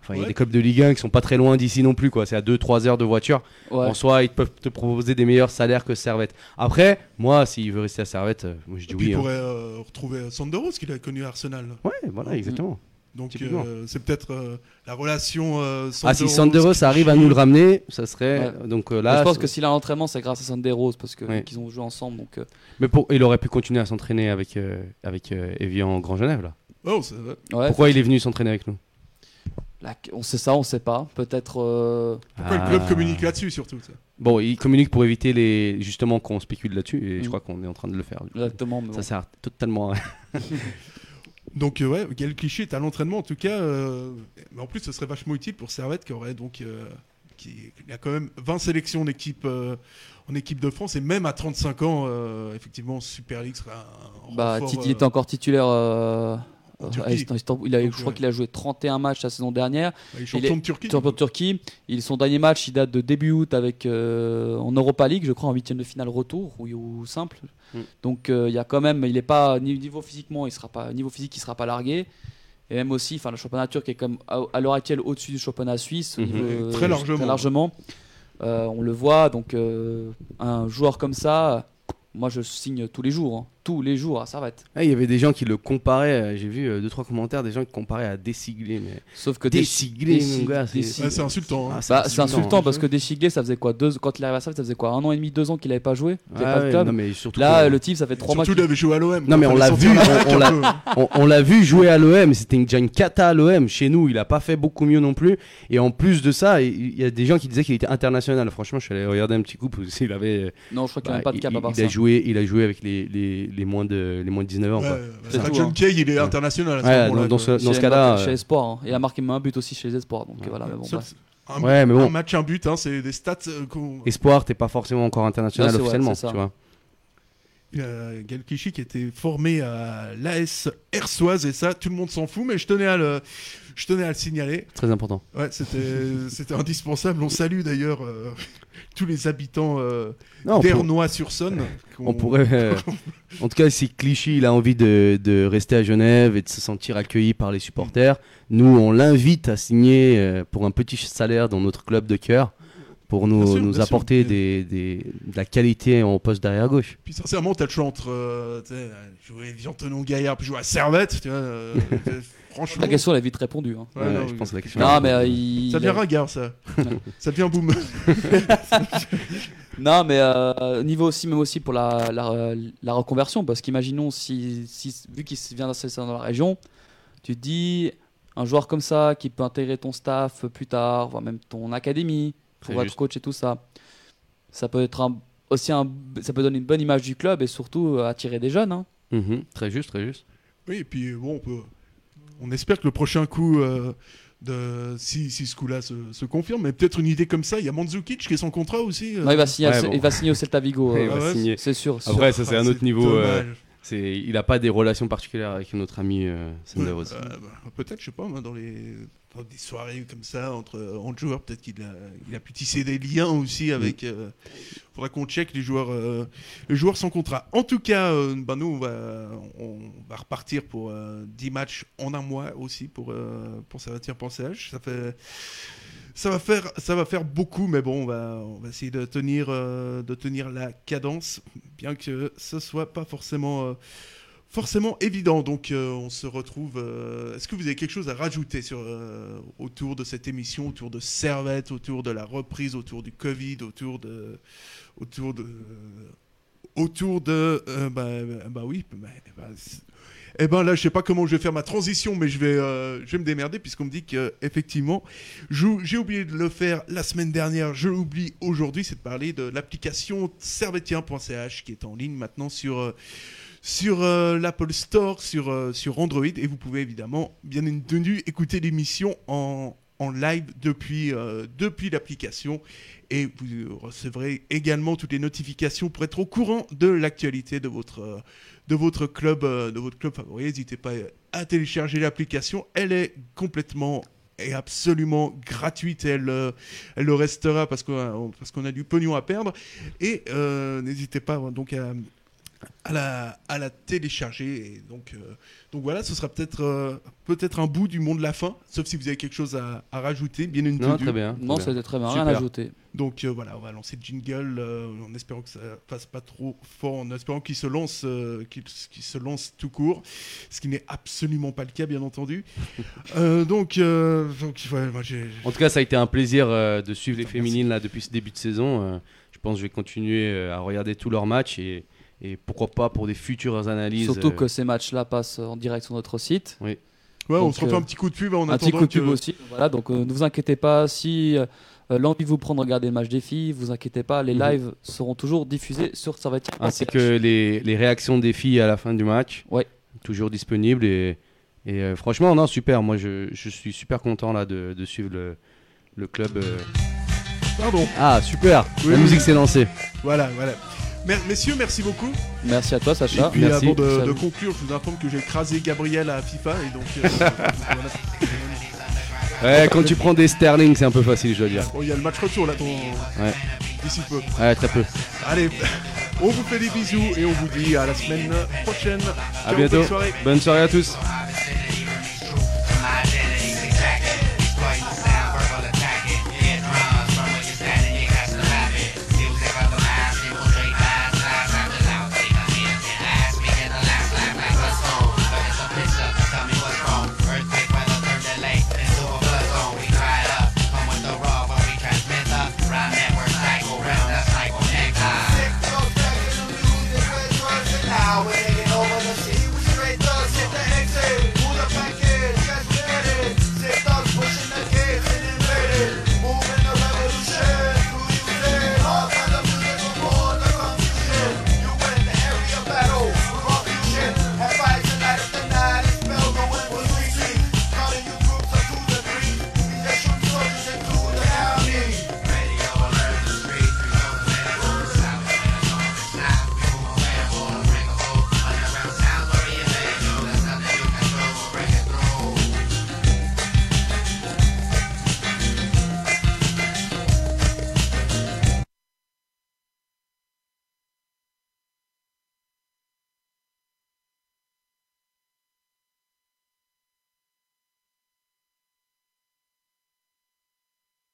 Euh, Enfin, il y a des clubs de Ligue 1 qui sont pas très loin d'ici non plus, quoi. C'est à 2-3 heures de voiture. Ouais. En soi, ils peuvent te proposer des meilleurs salaires que Servette. Après, moi, s'il veut rester à Servette, euh, moi je dis Et oui. il hein. pourrait euh, retrouver Sanderos qu'il a connu à Arsenal. Ouais, voilà, exactement. Donc Typiquement. euh, c'est peut-être euh, la relation. euh, Ah, si Sanderos, Sanderos arrive à nous le ramener, ça serait. Ouais. Donc euh, Mais là. je pense que s'il a l'entraînement, c'est grâce à Sunday Rose parce que Ouais. qu'ils ont joué ensemble. Donc, euh, Mais pour... il aurait pu continuer à s'entraîner avec, euh, avec euh, Evian Grand Genève, là. Oh, Pourquoi il est venu s'entraîner avec nous? La- on sait ça, on sait pas. Peut-être. euh, Pourquoi Ah. le club communique là-dessus surtout ça? Bon, il communique pour éviter les... justement qu'on spécule là-dessus, et Mm. je crois qu'on est en train de le faire. Exactement. mais bon. Ça sert totalement à Donc euh, ouais, Gaël Clichy est à l'entraînement en tout cas. euh, mais en plus, ce serait vachement utile pour Servette qui aurait donc euh, qui il a quand même 20 sélections en équipe euh, en équipe de France et même à 35 ans, euh, effectivement, Super League serait un Bah, renfort, Titi euh, était encore titulaire. Euh, en à Turquie. Ist- Istanbul. Il a, Donc, je crois ouais. qu'il a joué 31 matchs la saison dernière. il est champion de Turquie. Champion de Turquie. Il, son dernier match, il date de début août avec euh, en Europa League, je crois, en huitième de finale retour ou, ou simple. Mm. Donc euh, il y a quand même, il est pas ni- niveau physiquement, il sera pas niveau physique, il sera pas largué. Et même aussi, enfin le championnat turc est comme à, à l'heure actuelle au-dessus du championnat suisse, Mhm. niveau- Très largement. largement. Euh, on le voit, donc euh, un joueur comme ça, moi je signe tous les jours, hein. Tous les jours à Servette. Ah, Il y avait des gens qui le comparaient, euh, j'ai vu euh, deux trois commentaires, des gens qui comparaient à Dessiglé. Mais... Sauf que gars, c'est- Ouais, insultant. hein. Ah, Bah, c'est insultant hein. parce que Deschiglé, ça faisait quoi deux, Quand il arrive à Servette, ça faisait quoi Un an et demi, deux ans qu'il avait pas joué Ah pas de club. non, mais surtout Là, que- le type, ça fait trois mois Surtout, il avait joué à l'OM. Non, mais on l'a vu, on- l'a- vu jouer à l'OM, c'était une- déjà une cata à l'OM. Chez nous, il a pas fait beaucoup mieux non plus. Et en plus de ça, il il y a des gens qui disaient qu'il était international. Franchement, je suis allé regarder un petit coup qu'il avait. Non, je crois qu'il n'y bah, a pas de cap il, à part il ça. a joué, il a joué avec les, les, moins de les moins de 19 ans. Ouais, bah, tout, John hein. Kay, il est international à ce Ouais, moment-là. dans, ce, dans ce Chez- cas-là. Chez euh, Espoir. hein. Il a marqué même un but aussi chez les Espoirs. Donc voilà, mais bon. Un, Ouais, mais bon. un match, un but, hein, c'est des stats euh, qu'on- Espoir, t'es pas forcément encore international officiellement. tu vois. Il y a Gal Clichy qui était formé à l'AS Hersoise et ça, tout le monde s'en fout, mais je tenais à le, je tenais à le signaler. Très important. Ouais, c'était, indispensable. On salue d'ailleurs euh, tous les habitants euh, on, d'Ernois-sur-Saône. on pourrait. euh, en tout cas, si Clichy il a envie de, de rester à Genève et de se sentir accueilli par les supporters, nous on l'invite à signer euh, pour un petit salaire dans notre club de cœur pour nous, sûr, nous apporter des, des- de la qualité en poste derrière gauche. Puis sincèrement, t'as le choix entre euh, tu jouer Viantonon Gaillard puis jouer à Servette. Tu vois, euh, franchement. La question, elle est vite hein. Ouais, Ouais, non, je oui. pense que la question. Non, mais euh, il. Ça devient ringard, ça. ça devient boom. Non, mais euh, niveau aussi, même aussi pour la, la, la reconversion, parce qu'imaginons si, si, vu qu'il vient d'installer dans la région, tu te dis un joueur comme ça qui peut intégrer ton staff plus tard, voire même ton académie, pour être juste. coach et tout ça, ça peut être un- aussi un, ça peut donner une bonne image du club et surtout euh, attirer des jeunes. hein. Mhm, Très juste, très juste. Oui, et puis bon, on, peut... on espère que le prochain coup, euh, de... si, si ce coup-là se, se confirme, mais peut-être une idée comme ça, il y a Mandzukic qui est son contrat aussi. euh. Non, il va signer, ouais, au- bon. il va signer au Celta Vigo, Ouais, euh, il va ouais, signer. c'est sûr. sûr. Après, ça c'est Ah, un autre niveau. euh, dommage. c'est, il n'a pas des relations particulières avec notre ami euh, Sander Ouais, aussi. euh, bah, peut-être, je sais pas, moi, dans, les... dans des soirées comme ça, entre, entre joueurs, peut-être qu'il a, il a pu tisser des liens aussi avec. euh, faudra qu'on check les joueurs, euh, les joueurs sans contrat. En tout cas, euh, bah, nous, on va, repartir pour euh, 10 matchs en un mois aussi pour, euh, pour Savatier H. Ça. Ça va, faire, ça va faire beaucoup, mais bon, on va, on va essayer de tenir, euh, de tenir la cadence, bien que ce soit pas forcément, euh, forcément évident. Donc, euh, on se retrouve. euh, Est-ce que vous avez quelque chose à rajouter sur, euh, autour de cette émission, autour de Servette, autour de la reprise, autour du Covid, autour de, autour de, autour de, bah, bah, oui, bah, eh ben là, je sais pas comment je vais faire ma transition, mais je vais, je vais me démerder puisqu'on me dit que effectivement, j'ai oublié de le faire la semaine dernière, je l'oublie aujourd'hui, c'est de parler de l'application servetien.ch qui est en ligne maintenant sur sur euh, l'Apple Store, sur, euh, sur Android, et vous pouvez évidemment, bien entendu, écouter l'émission en, en live depuis, euh, depuis l'application, et vous recevrez également toutes les notifications pour être au courant de l'actualité de votre, de votre club, de votre club favori. N'hésitez pas à télécharger l'application, elle est complètement et absolument gratuite, elle, elle le restera parce qu'on a, parce a du pognon à perdre, et n'hésitez pas donc à à la, à la télécharger. Et donc, euh, donc voilà, ce sera peut-être euh, peut-être un bout du monde de la fin, sauf si vous avez quelque chose à, à rajouter, bien entendu. Non, très bien. Non, c'était très bien, rien à ajouter. Donc euh, voilà, on va lancer le jingle euh, en espérant que ça passe pas trop fort, en espérant qu'il se lance, euh, qu'il se lance tout court, ce qui n'est absolument pas le cas, bien entendu. Euh, donc, euh, donc ouais, moi. En tout cas, ça a été un plaisir euh, de suivre les féminines là depuis ce début de saison. Euh, je pense que je vais continuer euh, à regarder tous leurs matchs et, et pourquoi pas pour des futures analyses. Surtout euh, que ces matchs-là passent en direct sur notre site. Ouais, on se refait euh, un petit coup de pub en un petit coup de pub que- aussi. Voilà, donc euh, ne vous inquiétez pas. Si euh, l'envie vous prend de regarder le match des filles, vous inquiétez pas. Les Mhm. lives seront toujours diffusés sur Servetier. ainsi que les, les réactions des filles à la fin du match. Ouais. Toujours disponibles et, et euh, franchement, non, super. Moi, je, je suis super content là de, de suivre le, le club. euh. Pardon. Ah, super. Oui, la oui. musique s'est lancée. Voilà, voilà. Mer- messieurs, merci beaucoup. Merci à toi, Et Sacha. puis merci. avant de, conclure, je vous informe que j'ai écrasé Gabriel à FIFA et donc euh, voilà. Ouais, quand tu prends des sterling, c'est un peu facile, je dois dire. Bon, il y a le match retour là, ton... d'ici peu. Ouais, très peu. Allez, on vous fait des bisous et on vous dit à la semaine prochaine. À Ciao, bientôt. bonne soirée. Bonne soirée à tous.